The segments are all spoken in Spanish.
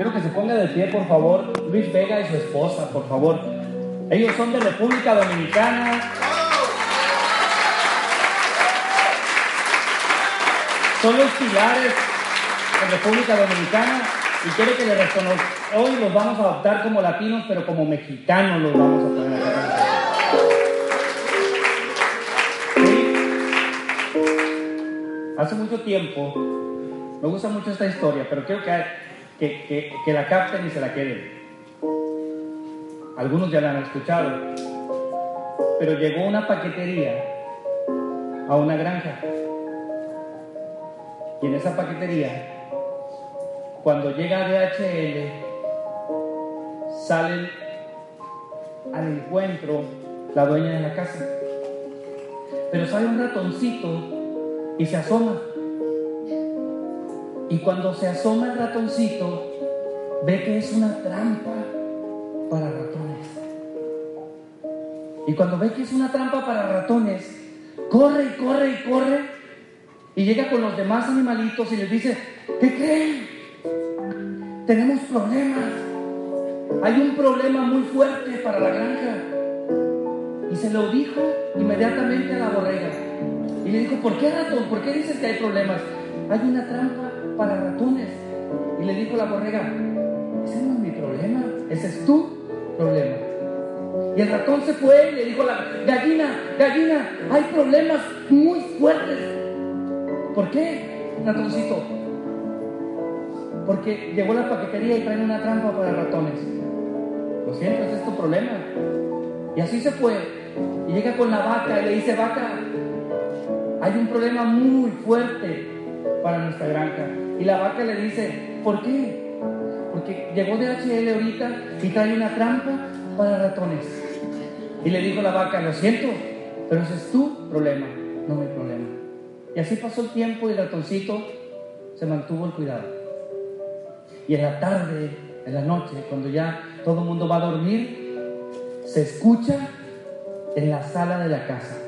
Quiero que se ponga de pie, por favor, Luis Vega y su esposa, por favor. Ellos son de República Dominicana. Son los pilares de República Dominicana y quiero que les reconozcan. Hoy los vamos a adoptar como latinos, pero como mexicanos los vamos a poner acá. Hace mucho tiempo, me gusta mucho esta historia, pero quiero que, que, que, la capten y se la queden. Algunos ya la han escuchado, pero llegó una paquetería a una granja. Y en esa paquetería, cuando llega DHL, salen al encuentro la dueña de la casa. Pero sale un ratoncito y se asoma. Y cuando se asoma el ratoncito, ve que es una trampa para ratones. Y cuando ve que es una trampa para ratones, corre y corre y corre y llega con los demás animalitos y les dice, ¿qué creen? Tenemos problemas. Hay un problema muy fuerte para la granja. Y se lo dijo inmediatamente a la borrega. Y le dijo, ¿por qué ratón? ¿Por qué dices que hay problemas? Hay una trampa para ratones. Y le dijo la borrega, ese no es mi problema, ese es tu problema. Y el ratón se fue y le dijo la gallina, gallina, hay problemas muy fuertes. ¿Por qué, ratoncito? Porque llegó la paquetería y traen una trampa para ratones. Lo siento, ese es tu problema. Y así se fue. Y llega con la vaca y le dice, vaca, hay un problema muy fuerte para nuestra granja. Y la vaca le dice, ¿por qué? Porque llegó de HL ahorita y trae una trampa para ratones. Y le dijo la vaca, lo siento, pero ese es tu problema, no mi problema. Y así pasó el tiempo y el ratoncito se mantuvo el cuidado. Y en la tarde, en la noche, cuando ya todo el mundo va a dormir, se escucha en la sala de la casa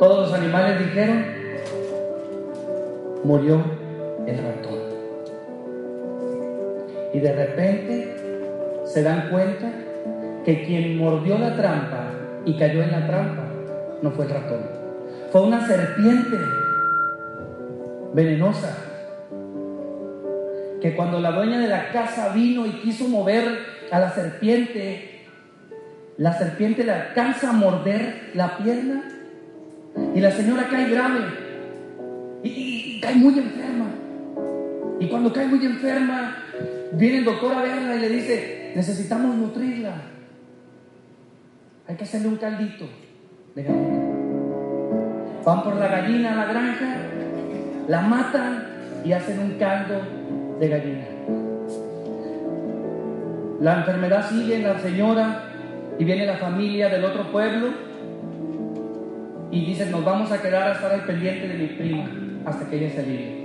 Todos los animales dijeron, murió el ratón. Y de repente se dan cuenta que quien mordió la trampa y cayó en la trampa no fue el ratón, fue una serpiente venenosa que cuando la dueña de la casa vino y quiso mover a la serpiente, la serpiente le alcanza a morder la pierna y la señora cae grave. Y, cae muy enferma. Y cuando cae muy enferma, viene el doctor a verla y le dice, necesitamos nutrirla. Hay que hacerle un caldito de gallina. Van por la gallina a la granja, la matan y hacen un caldo de gallina. La enfermedad sigue en la señora y viene la familia del otro pueblo y dicen, nos vamos a quedar a estar al pendiente de mi prima hasta que ella se libre.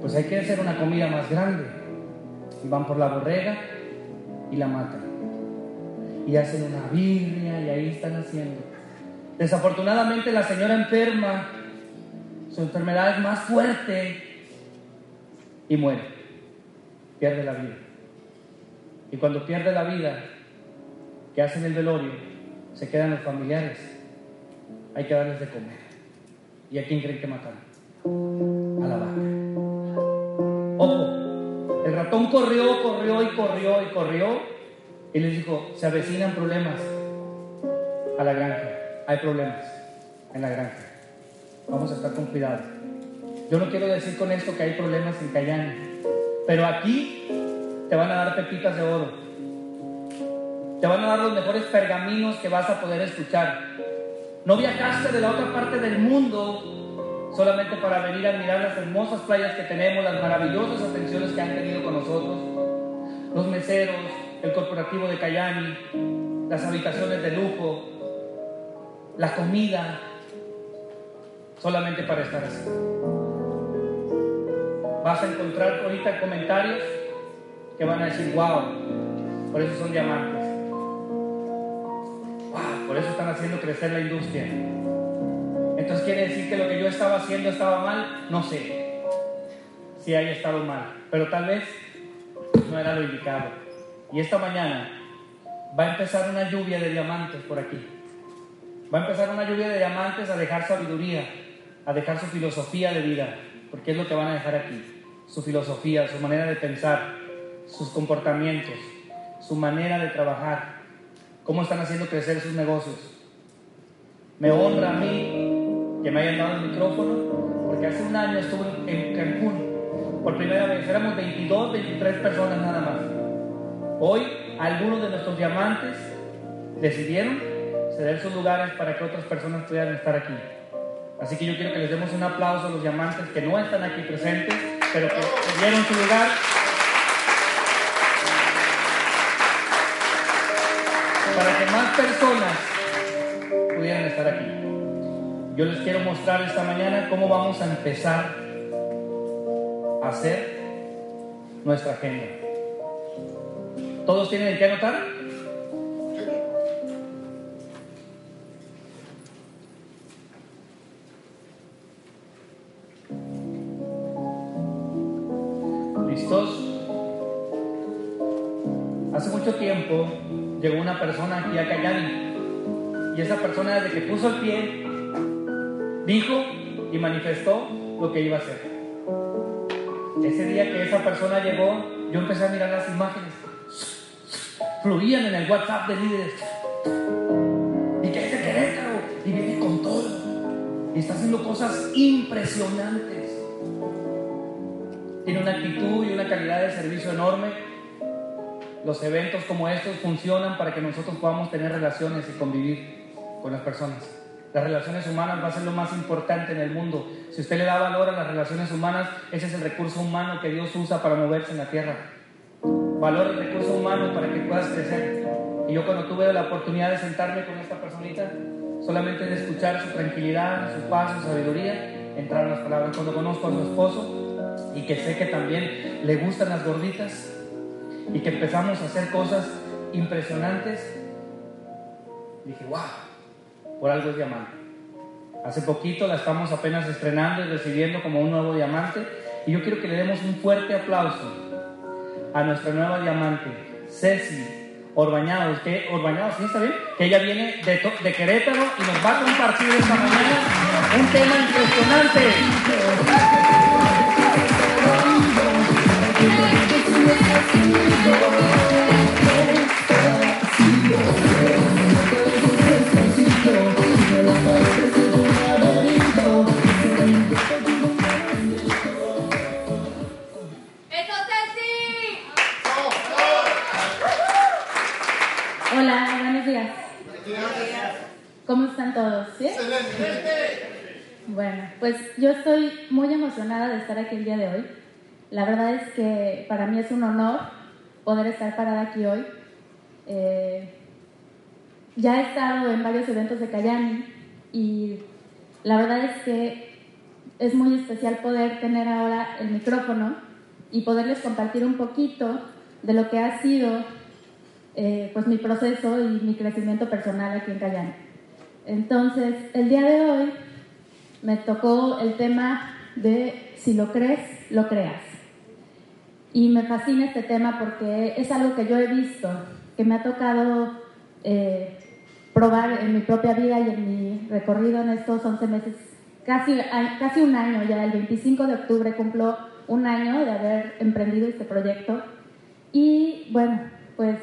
Pues hay que hacer una comida más grande. Y van por la borrega y la matan. Y hacen una birria y ahí están haciendo. Desafortunadamente la señora enferma, su enfermedad es más fuerte y muere. Pierde la vida. Y cuando pierde la vida, que hacen el velorio, se quedan los familiares hay que darles de comer. ¿Y a quién creen que mataron? A la vaca. Ojo, el ratón corrió, corrió y corrió y corrió y les dijo, se avecinan problemas a la granja. Hay problemas en la granja. Vamos a estar con cuidado. Yo no quiero decir con esto que hay problemas en Cayán, pero aquí te van a dar pepitas de oro. Te van a dar los mejores pergaminos que vas a poder escuchar. No viajaste de la otra parte del mundo solamente para venir a mirar las hermosas playas que tenemos, las maravillosas atenciones que han tenido con nosotros, los meseros, el corporativo de Cayani, las habitaciones de lujo, la comida, solamente para estar así. Vas a encontrar ahorita comentarios que van a decir, wow, por eso son diamantes. Haciendo crecer la industria. Entonces quiere decir que lo que yo estaba haciendo estaba mal, no sé. Si haya estado mal, pero tal vez no era lo indicado. Y esta mañana va a empezar una lluvia de diamantes por aquí. Va a empezar una lluvia de diamantes a dejar sabiduría, a dejar su filosofía de vida, porque es lo que van a dejar aquí. Su filosofía, su manera de pensar, sus comportamientos, su manera de trabajar, cómo están haciendo crecer sus negocios. Me honra a mí que me hayan dado el micrófono, porque hace un año estuve en Cancún por primera vez. Éramos 22, 23 personas nada más. Hoy algunos de nuestros diamantes decidieron ceder sus lugares para que otras personas pudieran estar aquí. Así que yo quiero que les demos un aplauso a los diamantes que no están aquí presentes, pero que dieron su lugar. Para que más personas pudieran estar aquí. Yo les quiero mostrar esta mañana cómo vamos a empezar a hacer nuestra agenda. ¿Todos tienen que anotar? Hace mucho tiempo llegó una persona aquí a Cayani y esa persona desde que puso el pie dijo y manifestó lo que iba a hacer. Ese día que esa persona llegó, yo empecé a mirar las imágenes. Fluían en el WhatsApp de líderes. Y que es de Querétaro y viene con todo. Y está haciendo cosas impresionantes. Tiene una actitud y una calidad de servicio enorme. Los eventos como estos funcionan para que nosotros podamos tener relaciones y convivir con las personas. Las relaciones humanas va a ser lo más importante en el mundo. Si usted le da valor a las relaciones humanas, ese es el recurso humano que Dios usa para moverse en la tierra. Valor el recurso humano para que puedas crecer. Y yo cuando tuve la oportunidad de sentarme con esta personita, solamente de escuchar su tranquilidad, su paz, su sabiduría, entraron las palabras. Cuando conozco a su esposo y que sé que también le gustan las gorditas y que empezamos a hacer cosas impresionantes, dije, wow, por algo es diamante. Hace poquito la estamos apenas estrenando y recibiendo como un nuevo diamante. Y yo quiero que le demos un fuerte aplauso a nuestra nueva diamante, Ceci Orbañados. Que, Orbañados, ¿sí está bien? Que ella viene de, de Querétaro y nos va a compartir esta mañana un tema impresionante. Pues yo estoy muy emocionada de estar aquí el día de hoy. La verdad es que para mí es un honor poder estar parada aquí hoy. Eh, ya he estado en varios eventos de Cayani y la verdad es que es muy especial poder tener ahora el micrófono y poderles compartir un poquito de lo que ha sido eh, pues mi proceso y mi crecimiento personal aquí en Cayani. Entonces, el día de hoy me tocó el tema de si lo crees, lo creas. Y me fascina este tema porque es algo que yo he visto, que me ha tocado eh, probar en mi propia vida y en mi recorrido en estos 11 meses, casi, casi un año ya, el 25 de octubre cumplo un año de haber emprendido este proyecto. Y bueno, pues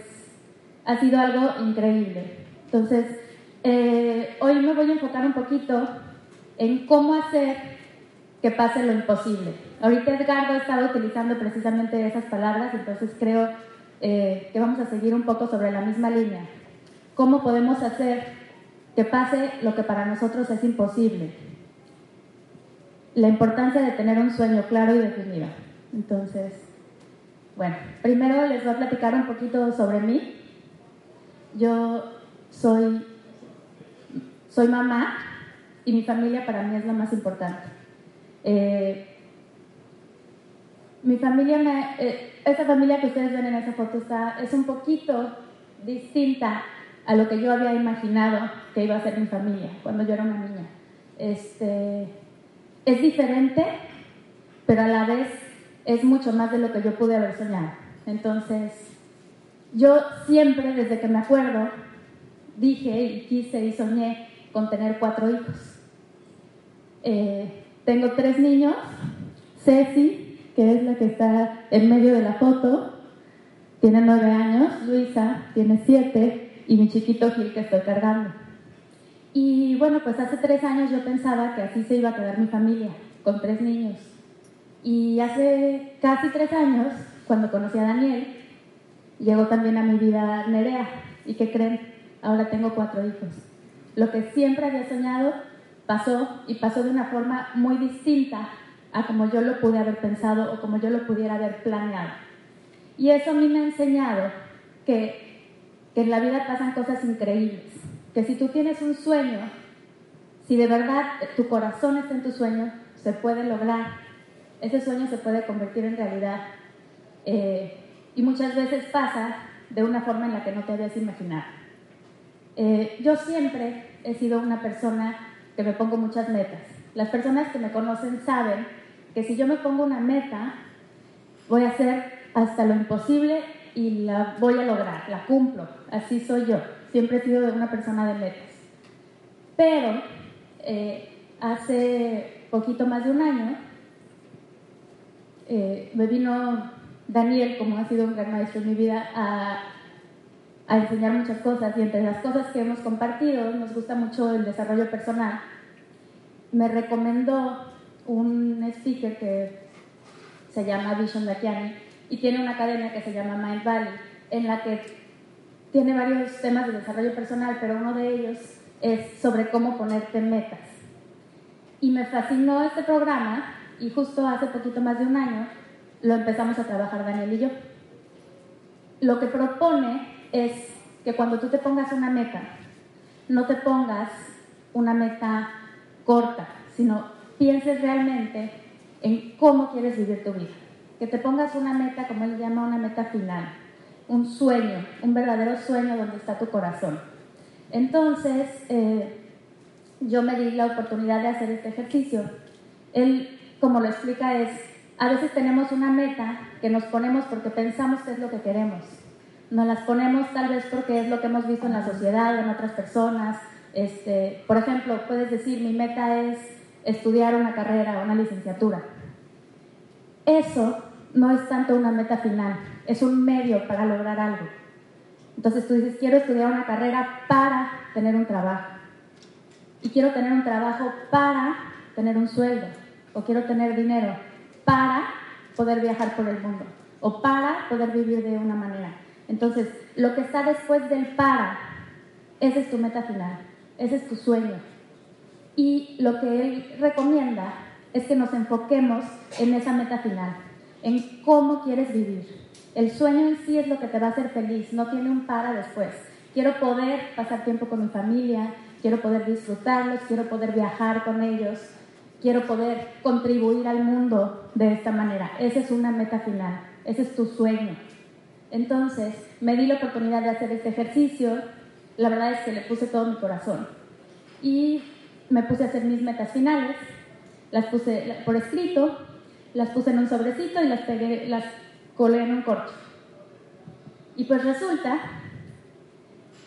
ha sido algo increíble. Entonces, eh, hoy me voy a enfocar un poquito en cómo hacer que pase lo imposible. Ahorita Edgardo ha estado utilizando precisamente esas palabras, entonces creo eh, que vamos a seguir un poco sobre la misma línea. ¿Cómo podemos hacer que pase lo que para nosotros es imposible? La importancia de tener un sueño claro y definido. Entonces, bueno, primero les voy a platicar un poquito sobre mí. Yo soy, soy mamá y mi familia para mí es la más importante. Eh, mi familia, me, eh, esa familia que ustedes ven en esa foto está, es un poquito distinta a lo que yo había imaginado que iba a ser mi familia cuando yo era una niña. Este, es diferente, pero a la vez es mucho más de lo que yo pude haber soñado. Entonces, yo siempre, desde que me acuerdo, dije y quise y soñé con tener cuatro hijos. Eh, tengo tres niños, Ceci, que es la que está en medio de la foto, tiene nueve años, Luisa tiene siete y mi chiquito Gil que estoy cargando. Y bueno, pues hace tres años yo pensaba que así se iba a quedar mi familia, con tres niños. Y hace casi tres años, cuando conocí a Daniel, llegó también a mi vida Nerea. ¿Y qué creen? Ahora tengo cuatro hijos. Lo que siempre había soñado pasó y pasó de una forma muy distinta a como yo lo pude haber pensado o como yo lo pudiera haber planeado. Y eso a mí me ha enseñado que, en la vida pasan cosas increíbles, que si tú tienes un sueño, si de verdad tu corazón está en tu sueño, se puede lograr. Ese sueño se puede convertir en realidad. Eh, y muchas veces pasa de una forma en la que no te habías imaginado. Eh, yo siempre he sido una persona que me pongo muchas metas. Las personas que me conocen saben que si yo me pongo una meta, voy a hacer hasta lo imposible y la voy a lograr, la cumplo. Así soy yo. Siempre he sido una persona de metas. Pero eh, hace poquito más de un año eh, me vino Daniel, como ha sido un gran maestro en mi vida, a, a enseñar muchas cosas y entre las cosas que hemos compartido nos gusta mucho el desarrollo personal. Me recomendó un speaker que se llama Vision Dakiani y tiene una academia que se llama Mind Valley, en la que tiene varios temas de desarrollo personal, pero uno de ellos es sobre cómo ponerte metas. Y me fascinó este programa y justo hace poquito más de un año lo empezamos a trabajar Daniel y yo. Lo que propone es que cuando tú te pongas una meta, no te pongas una meta corta, sino pienses realmente en cómo quieres vivir tu vida. Que te pongas una meta, como él llama, una meta final, un sueño, un verdadero sueño donde está tu corazón. Entonces, eh, yo me di la oportunidad de hacer este ejercicio. Él, como lo explica, es a veces tenemos una meta que nos ponemos porque pensamos que es lo que queremos. Nos las ponemos tal vez porque es lo que hemos visto en la sociedad o en otras personas. Este, por ejemplo, puedes decir, mi meta es estudiar una carrera o una licenciatura. Eso no es tanto una meta final, es un medio para lograr algo. Entonces tú dices, quiero estudiar una carrera para tener un trabajo. Y quiero tener un trabajo para tener un sueldo. O quiero tener dinero para poder viajar por el mundo o para poder vivir de una manera. Entonces, lo que está después del para, esa es tu meta final, ese es tu sueño. Y lo que él recomienda es que nos enfoquemos en esa meta final, en cómo quieres vivir. El sueño en sí es lo que te va a hacer feliz, no tiene un para después. Quiero poder pasar tiempo con mi familia, quiero poder disfrutarlos, quiero poder viajar con ellos, quiero poder contribuir al mundo de esta manera. Esa es una meta final, ese es tu sueño. Entonces, me di la oportunidad de hacer este ejercicio, la verdad es que le puse todo mi corazón. Y me puse a hacer mis metas finales, las puse por escrito, las puse en un sobrecito y las pegué, las colé en un corcho. Y pues resulta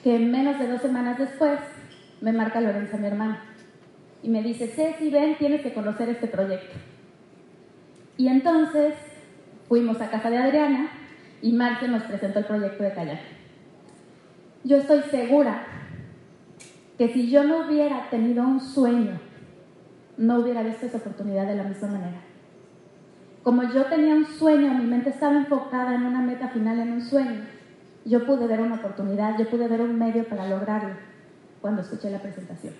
que menos de dos semanas después me marca Lorenza, mi hermana y me dice, Ceci, ven, tienes que conocer este proyecto. Y entonces fuimos a casa de Adriana y Marce nos presentó el proyecto de Kayak. Yo estoy segura que si yo no hubiera tenido un sueño, no hubiera visto esa oportunidad de la misma manera. Como yo tenía un sueño, mi mente estaba enfocada en una meta final, en un sueño, yo pude ver una oportunidad, yo pude ver un medio para lograrlo cuando escuché la presentación.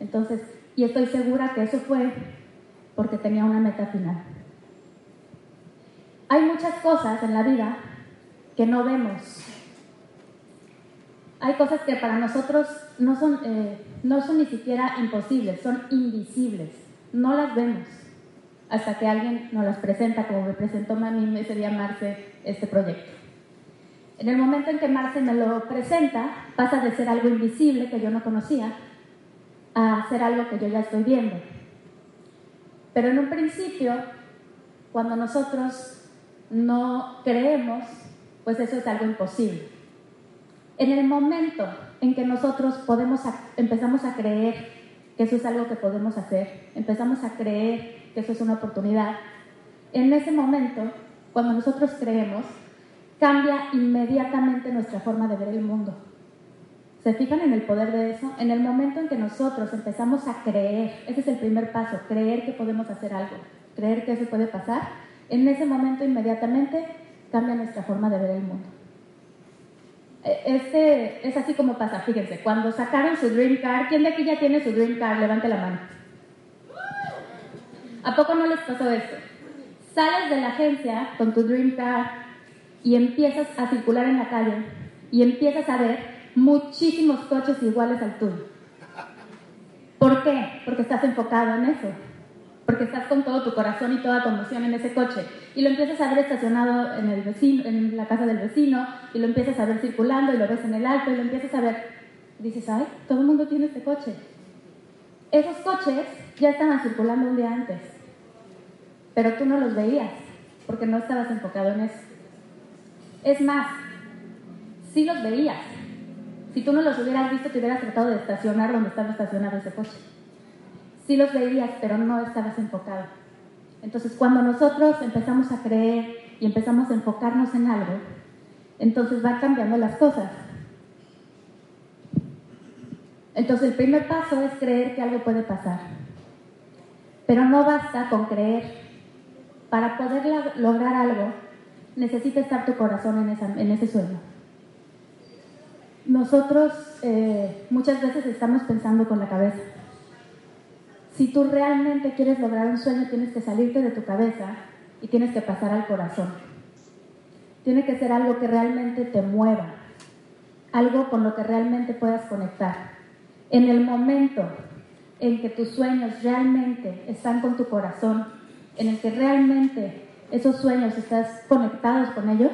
Entonces, y estoy segura que eso fue porque tenía una meta final. Hay muchas cosas en la vida que no vemos. Hay cosas que para nosotros no son, eh, no son ni siquiera imposibles, son invisibles. No las vemos hasta que alguien nos las presenta, como me presentó mí ese día Marce este proyecto. En el momento en que Marce me lo presenta, pasa de ser algo invisible que yo no conocía a hacer algo que yo ya estoy viendo. Pero en un principio, cuando nosotros no creemos, pues eso es algo imposible. En el momento en que nosotros podemos empezamos a creer que eso es algo que podemos hacer, empezamos a creer que eso es una oportunidad, en ese momento, cuando nosotros creemos, cambia inmediatamente nuestra forma de ver el mundo. ¿Se fijan en el poder de eso? En el momento en que nosotros empezamos a creer, ese es el primer paso, creer que podemos hacer algo, creer que eso puede pasar, en ese momento inmediatamente cambia nuestra forma de ver el mundo. Este es así como pasa, fíjense, cuando sacaron su Dream Car, ¿quién de aquí ya tiene su Dream Car? Levante la mano. ¿A poco no les pasó esto? Sales de la agencia con tu Dream Car y empiezas a circular en la calle y empiezas a ver muchísimos coches iguales al tuyo. ¿Por qué? Porque estás enfocado en eso porque estás con todo tu corazón y toda tu emoción en ese coche. Y lo empiezas a ver estacionado en, la casa del vecino, y lo empiezas a ver circulando, y lo ves en el alto, y lo empiezas a ver. dices, ay, todo el mundo tiene este coche. Esos coches ya estaban circulando un día antes, pero tú no los veías, porque no estabas enfocado en eso. Es más, sí los veías. Si tú no los hubieras visto, te hubieras tratado de estacionar donde estaba estacionado ese coche sí los veías, pero no estabas enfocado. Entonces, cuando nosotros empezamos a creer y empezamos a enfocarnos en algo, entonces va cambiando las cosas. Entonces, el primer paso es creer que algo puede pasar. Pero no basta con creer. Para poder lograr algo, necesita estar tu corazón en, ese sueño. Nosotros eh, muchas veces estamos pensando con la cabeza si tú realmente quieres lograr un sueño, tienes que salirte de tu cabeza y tienes que pasar al corazón. Tiene que ser algo que realmente te mueva, algo con lo que realmente puedas conectar. En el momento en que tus sueños realmente están con tu corazón, en el que realmente esos sueños estás conectados con ellos,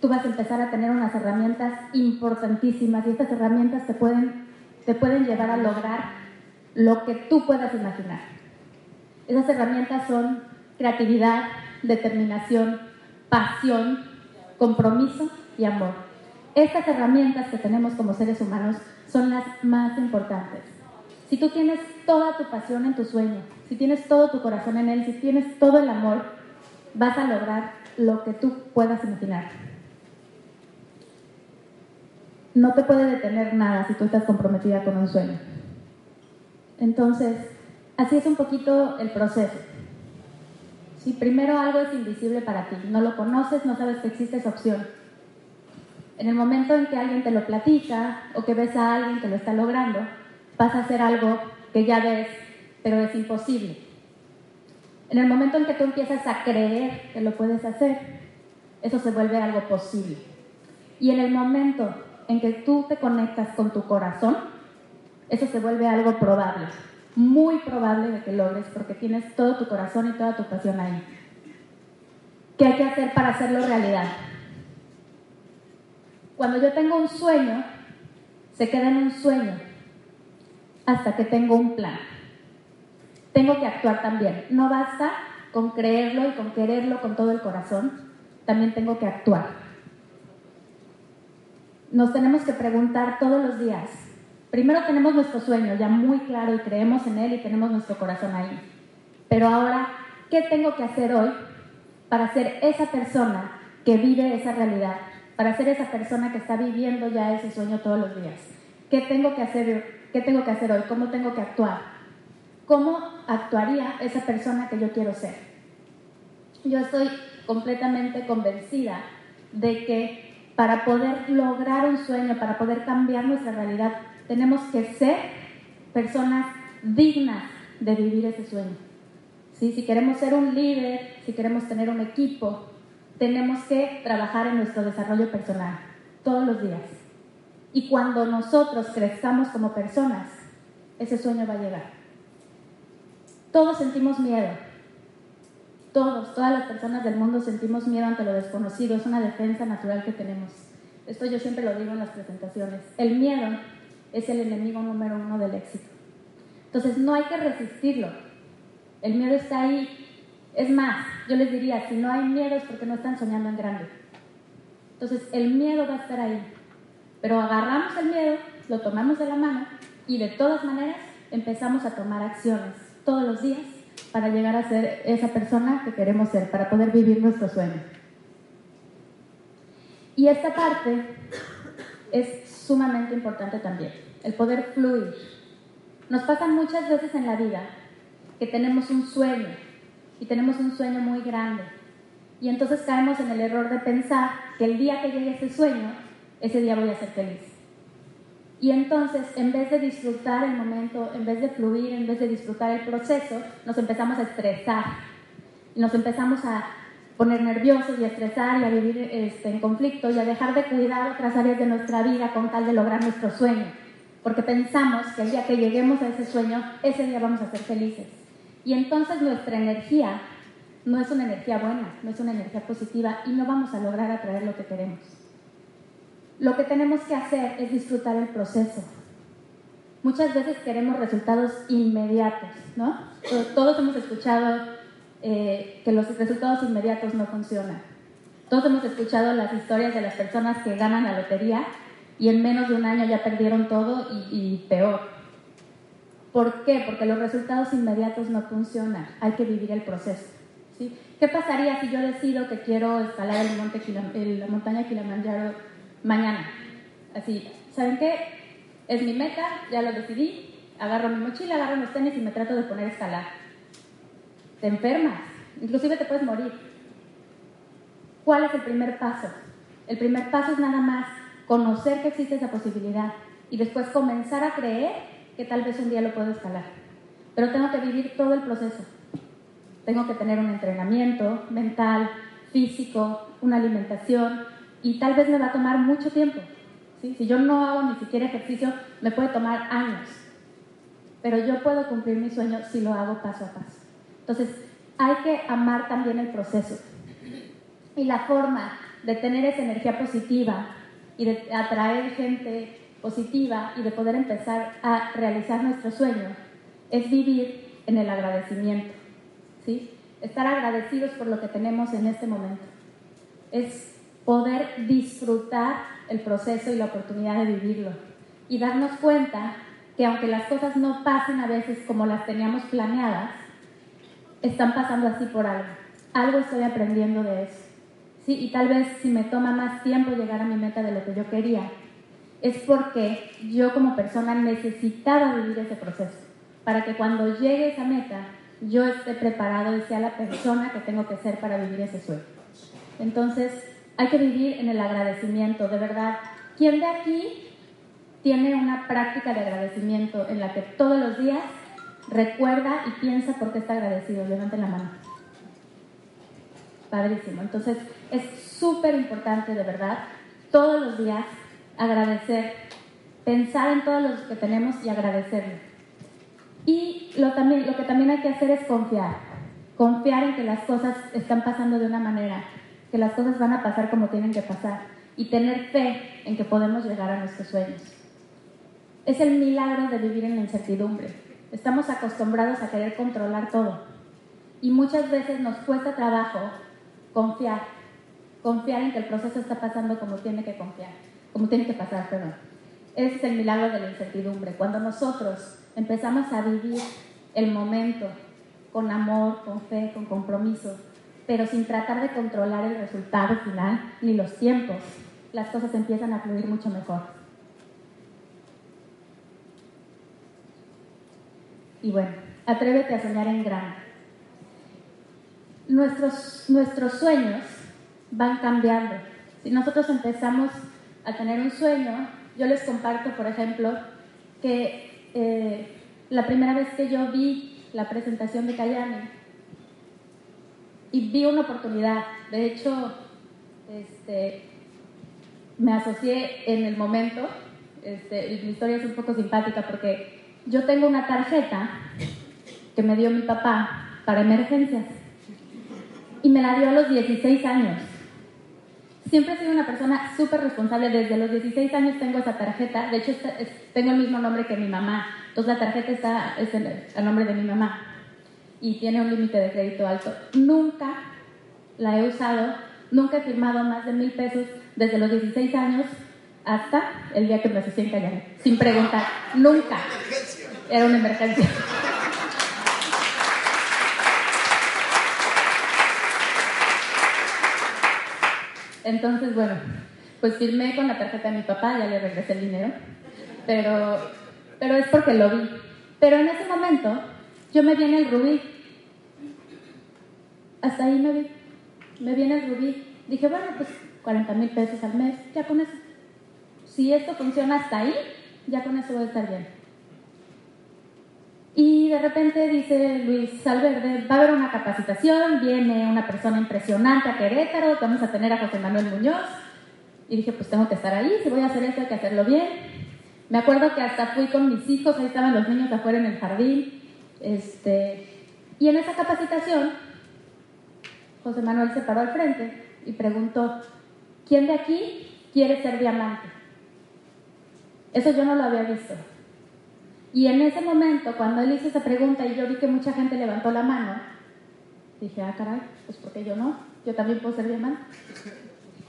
tú vas a empezar a tener unas herramientas importantísimas y estas herramientas te pueden, te pueden llevar a lograr lo que tú puedas imaginar. Esas herramientas son creatividad, determinación, pasión, compromiso y amor. Estas herramientas que tenemos como seres humanos son las más importantes. Si tú tienes toda tu pasión en tu sueño, si tienes todo tu corazón en él, si tienes todo el amor, vas a lograr lo que tú puedas imaginar. No te puede detener nada si tú estás comprometida con un sueño. Entonces, así es un poquito el proceso. Si primero algo es invisible para ti, no lo conoces, no sabes que existe esa opción. En el momento en que alguien te lo platica o que ves a alguien que lo está logrando, vas a hacer algo que ya ves, pero es imposible. En el momento en que tú empiezas a creer que lo puedes hacer, eso se vuelve algo posible. Y en el momento en que tú te conectas con tu corazón, eso se vuelve algo probable, muy probable de que logres porque tienes todo tu corazón y toda tu pasión ahí. ¿Qué hay que hacer para hacerlo realidad? Cuando yo tengo un sueño, se queda en un sueño hasta que tengo un plan. Tengo que actuar también. No basta con creerlo y con quererlo con todo el corazón, también tengo que actuar. Nos tenemos que preguntar todos los días, Primero tenemos nuestro sueño ya muy claro y creemos en él y tenemos nuestro corazón ahí. Pero ahora, ¿qué tengo que hacer hoy para ser esa persona que vive esa realidad? Para ser esa persona que está viviendo ya ese sueño todos los días. ¿Qué tengo que hacer, qué tengo que hacer hoy? ¿Cómo tengo que actuar? ¿Cómo actuaría esa persona que yo quiero ser? Yo estoy completamente convencida de que para poder lograr un sueño, para poder cambiar nuestra realidad, tenemos que ser personas dignas de vivir ese sueño. ¿Sí? Si queremos ser un líder, si queremos tener un equipo, tenemos que trabajar en nuestro desarrollo personal todos los días. Y cuando nosotros crezcamos como personas, ese sueño va a llegar. Todos sentimos miedo. Todos, todas las personas del mundo sentimos miedo ante lo desconocido. Es una defensa natural que tenemos. Esto yo siempre lo digo en las presentaciones. El miedo es el enemigo número uno del éxito. Entonces no hay que resistirlo. El miedo está ahí Es más, yo les diría, si no hay miedo es porque no están soñando en grande. Entonces, el miedo va a estar ahí. Pero agarramos el miedo, lo tomamos de la mano y de todas maneras empezamos a tomar acciones todos los días para llegar a ser esa persona que queremos ser, para poder vivir nuestro sueño. Y esta parte es sumamente importante también, el poder fluir. Nos pasa muchas veces en la vida que tenemos un sueño y tenemos un sueño muy grande. Y entonces caemos en el error de pensar que el día que llegue ese sueño, ese día voy a ser feliz. Y entonces, en vez de disfrutar el momento, en vez de fluir, en vez de disfrutar el proceso, nos empezamos a estresar. Y nos empezamos a poner nerviosos y a estresar y a vivir este, en conflicto y a dejar de cuidar otras áreas de nuestra vida con tal de lograr nuestro sueño. Porque pensamos que el día que lleguemos a ese sueño, ese día vamos a ser felices. Y entonces nuestra energía no es una energía buena, no es una energía positiva y no vamos a lograr atraer lo que queremos. Lo que tenemos que hacer es disfrutar el proceso. Muchas veces queremos resultados inmediatos, ¿no? Todos hemos escuchado eh, que los resultados inmediatos no funcionan. Todos hemos escuchado las historias de las personas que ganan la lotería y en menos de un año ya perdieron todo y, y peor. ¿Por qué? Porque los resultados inmediatos no funcionan. Hay que vivir el proceso. ¿sí? ¿Qué pasaría si yo decido que quiero escalar el monte, la montaña Kilimanjaro mañana. Así, ¿saben qué? Es mi meta, ya lo decidí, agarro mi mochila, agarro mis tenis y me trato de poner a escalar. Te enfermas, inclusive te puedes morir. ¿Cuál es el primer paso? El primer paso es nada más conocer que existe esa posibilidad y después comenzar a creer que tal vez un día lo puedo escalar. Pero tengo que vivir todo el proceso. Tengo que tener un entrenamiento mental, físico, una alimentación, y tal vez me va a tomar mucho tiempo. Si yo no hago ni siquiera ejercicio, me puede tomar años. Pero yo puedo cumplir mi sueño si lo hago paso a paso. Entonces, hay que amar también el proceso. Y la forma de tener esa energía positiva y de atraer gente positiva y de poder empezar a realizar nuestro sueño es vivir en el agradecimiento. ¿sí? Estar agradecidos por lo que tenemos en este momento. Es poder disfrutar el proceso y la oportunidad de vivirlo y darnos cuenta que aunque las cosas no pasen a veces como las teníamos planeadas, están pasando así por algo. Algo estoy aprendiendo de eso. ¿sí? Y tal vez si me toma más tiempo llegar a mi meta de lo que yo quería, es porque yo como persona necesitaba vivir ese proceso, para que cuando llegue esa meta yo esté preparado y sea la persona que tengo que ser para vivir ese sueño. Entonces, hay que vivir en el agradecimiento, de verdad. ¿Quién de aquí tiene una práctica de agradecimiento en la que todos los días recuerda y piensa por qué está agradecido? Levanten la mano. Padrísimo. Entonces, es súper importante, de verdad, todos los días agradecer, pensar en todos los que tenemos y agradecerlo. Y lo, también, lo que también hay que hacer es confiar. Confiar en que las cosas están pasando de una manera que las cosas van a pasar como tienen que pasar y tener fe en que podemos llegar a nuestros sueños. Es el milagro de vivir en la incertidumbre. Estamos acostumbrados a querer controlar todo y muchas veces nos cuesta trabajo confiar, confiar en que el proceso está pasando como tiene que confiar, como tiene que pasar, perdón. Ese es el milagro de la incertidumbre, cuando nosotros empezamos a vivir el momento con amor, con fe, con compromiso, pero sin tratar de controlar el resultado final ni los tiempos, las cosas empiezan a fluir mucho mejor. Y bueno, atrévete a soñar en grande. Nuestros, nuestros sueños van cambiando. Si nosotros empezamos a tener un sueño, yo les comparto, por ejemplo, que eh, la primera vez que yo vi la presentación de Cayane, y vi una oportunidad. De hecho, este, me asocié en el momento. Este, mi historia es un poco simpática porque yo tengo una tarjeta que me dio mi papá para emergencias y me la dio a los 16 años. Siempre he sido una persona súper responsable. Desde los 16 años tengo esa tarjeta. De hecho, tengo el mismo nombre que mi mamá. Entonces la tarjeta está es el, nombre de mi mamá. y tiene un límite de crédito alto. Nunca la he usado, nunca he firmado más de mil pesos desde los 16 años hasta el día que me asusté en sin preguntar, nunca. Era una emergencia. Entonces, bueno, pues firmé con la tarjeta de mi papá, ya le regresé el dinero, pero, pero es porque lo vi. Pero en ese momento yo me vi en el rubí. Hasta ahí me vi. Me vi en el rubí. Dije, bueno, pues 40 mil pesos al mes, ya con eso. Si esto funciona hasta ahí, ya con eso voy a estar bien. Y de repente dice Luis Salverde, va a haber una capacitación, viene una persona impresionante a Querétaro, vamos a tener a José Manuel Muñoz. Y dije, pues tengo que estar ahí, si voy a hacer esto hay que hacerlo bien. Me acuerdo que hasta fui con mis hijos, ahí estaban los niños afuera en el jardín. Este, y en esa capacitación, José Manuel se paró al frente y preguntó, ¿quién de aquí quiere ser diamante? Eso yo no lo había visto. Y en ese momento, cuando él hizo esa pregunta y yo vi que mucha gente levantó la mano, dije, ah, caray, pues porque yo no, yo también puedo ser diamante.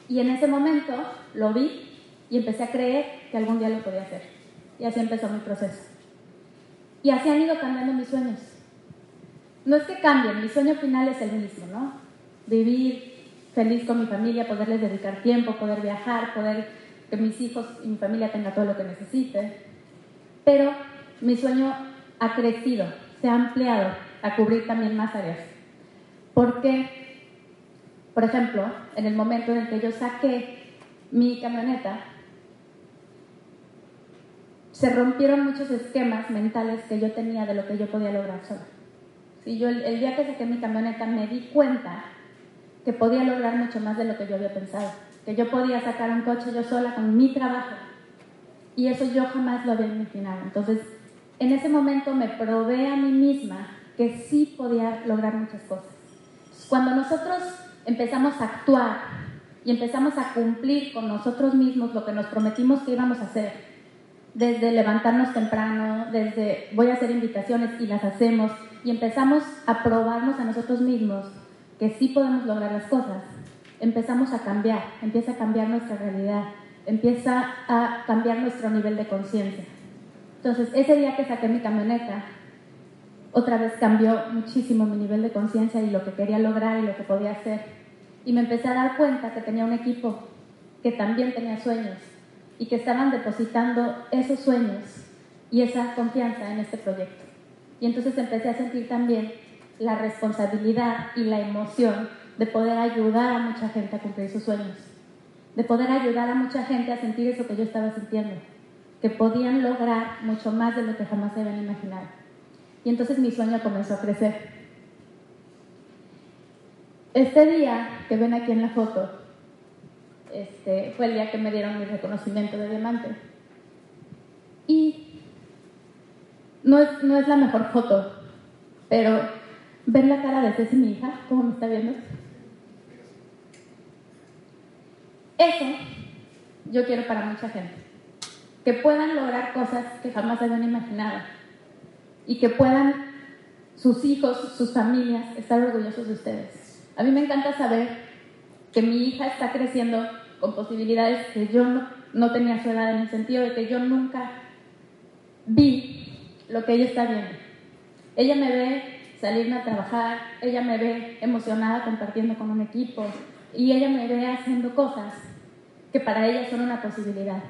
Y en ese momento lo vi y empecé a creer que algún día lo podía hacer. Y así empezó mi proceso. Y así han ido cambiando mis sueños. No es que cambien, mi sueño final es el mismo, ¿no? Vivir feliz con mi familia, poderles dedicar tiempo, poder viajar, poder que mis hijos y mi familia tengan todo lo que necesiten. Pero mi sueño ha crecido, se ha ampliado a cubrir también más áreas. Porque, por ejemplo, en el momento en el que yo saqué mi camioneta, se rompieron muchos esquemas mentales que yo tenía de lo que yo podía lograr sola. Si yo el, día que saqué mi camioneta me di cuenta que podía lograr mucho más de lo que yo había pensado, que yo podía sacar un coche yo sola con mi trabajo. Y eso yo jamás lo había imaginado. Entonces, en ese momento me probé a mí misma que sí podía lograr muchas cosas. Cuando nosotros empezamos a actuar y empezamos a cumplir con nosotros mismos lo que nos prometimos que íbamos a hacer, desde levantarnos temprano, desde voy a hacer invitaciones y las hacemos, y empezamos a probarnos a nosotros mismos que sí podemos lograr las cosas, empezamos a cambiar, empieza a cambiar nuestra realidad, empieza a cambiar nuestro nivel de conciencia. Entonces, ese día que saqué mi camioneta, otra vez cambió muchísimo mi nivel de conciencia y lo que quería lograr y lo que podía hacer. Y me empecé a dar cuenta que tenía un equipo que también tenía sueños y que estaban depositando esos sueños y esa confianza en este proyecto. Y entonces empecé a sentir también la responsabilidad y la emoción de poder ayudar a mucha gente a cumplir sus sueños, de poder ayudar a mucha gente a sentir eso que yo estaba sintiendo que podían lograr mucho más de lo que jamás se habían imaginado. Y entonces mi sueño comenzó a crecer. Este día que ven aquí en la foto, este, fue el día que me dieron mi reconocimiento de diamante. Y no es, no es la mejor foto, pero ver la cara de Ceci, mi hija, cómo me está viendo. Eso yo quiero para mucha gente que puedan lograr cosas que jamás habían imaginado y que puedan sus hijos, sus familias estar orgullosos de ustedes. A mí me encanta saber que mi hija está creciendo con posibilidades que yo no, no tenía su edad en el sentido de que yo nunca vi lo que ella está viendo. Ella me ve salirme a trabajar, ella me ve emocionada compartiendo con un equipo y ella me ve haciendo cosas que para ella son una posibilidad.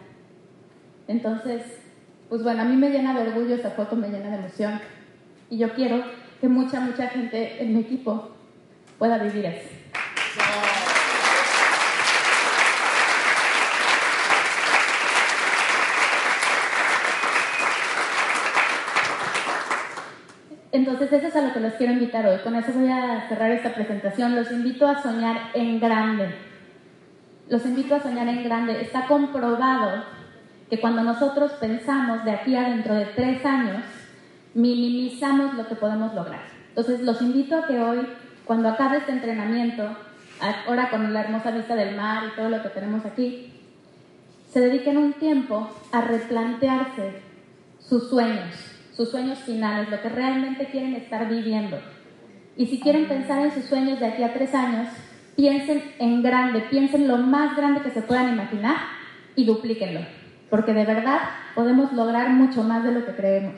Entonces, pues bueno, a mí me llena de orgullo esta foto, me llena de emoción. Y yo quiero que mucha, mucha gente en mi equipo pueda vivir eso. Entonces, eso es a lo que los quiero invitar hoy. Con eso voy a cerrar esta presentación. Los invito a soñar en grande. Los invito a soñar en grande. Está comprobado que cuando nosotros pensamos de aquí a dentro de tres años, minimizamos lo que podemos lograr. Entonces, los invito a que hoy, cuando acabe este entrenamiento, ahora con la hermosa vista del mar y todo lo que tenemos aquí, se dediquen un tiempo a replantearse sus sueños, sus sueños finales, lo que realmente quieren estar viviendo. Y si quieren pensar en sus sueños de aquí a tres años, piensen en grande, piensen lo más grande que se puedan imaginar y duplíquenlo. Porque de verdad podemos lograr mucho más de lo que creemos.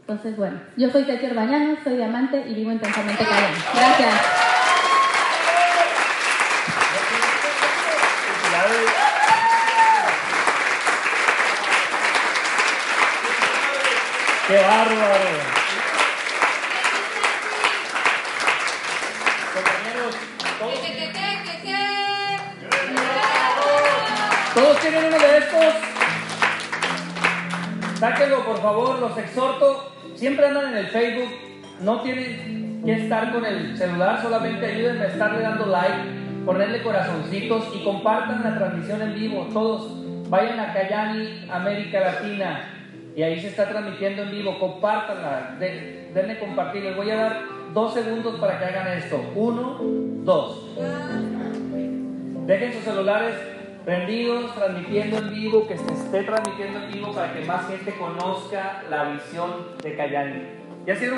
Entonces, bueno, yo soy Cecilia Bañano, soy diamante y vivo intensamente callado. Gracias. ¡Qué bárbaro! ¿Todos tienen uno de estos? Sáquenlo, por favor, los exhorto. Siempre andan en el Facebook, no tienen que estar con el celular, solamente ayúdenme a estarle dando like, ponerle corazoncitos y compartan la transmisión en vivo. Todos vayan a Cayani, América Latina, y ahí se está transmitiendo en vivo. Compártanla, de, denle compartir. Les voy a dar dos segundos para que hagan esto. Uno, dos. Dejen sus celulares prendidos, transmitiendo en vivo, que se esté transmitiendo en vivo para que más gente conozca la visión de Cayani. ¿Ya hicieron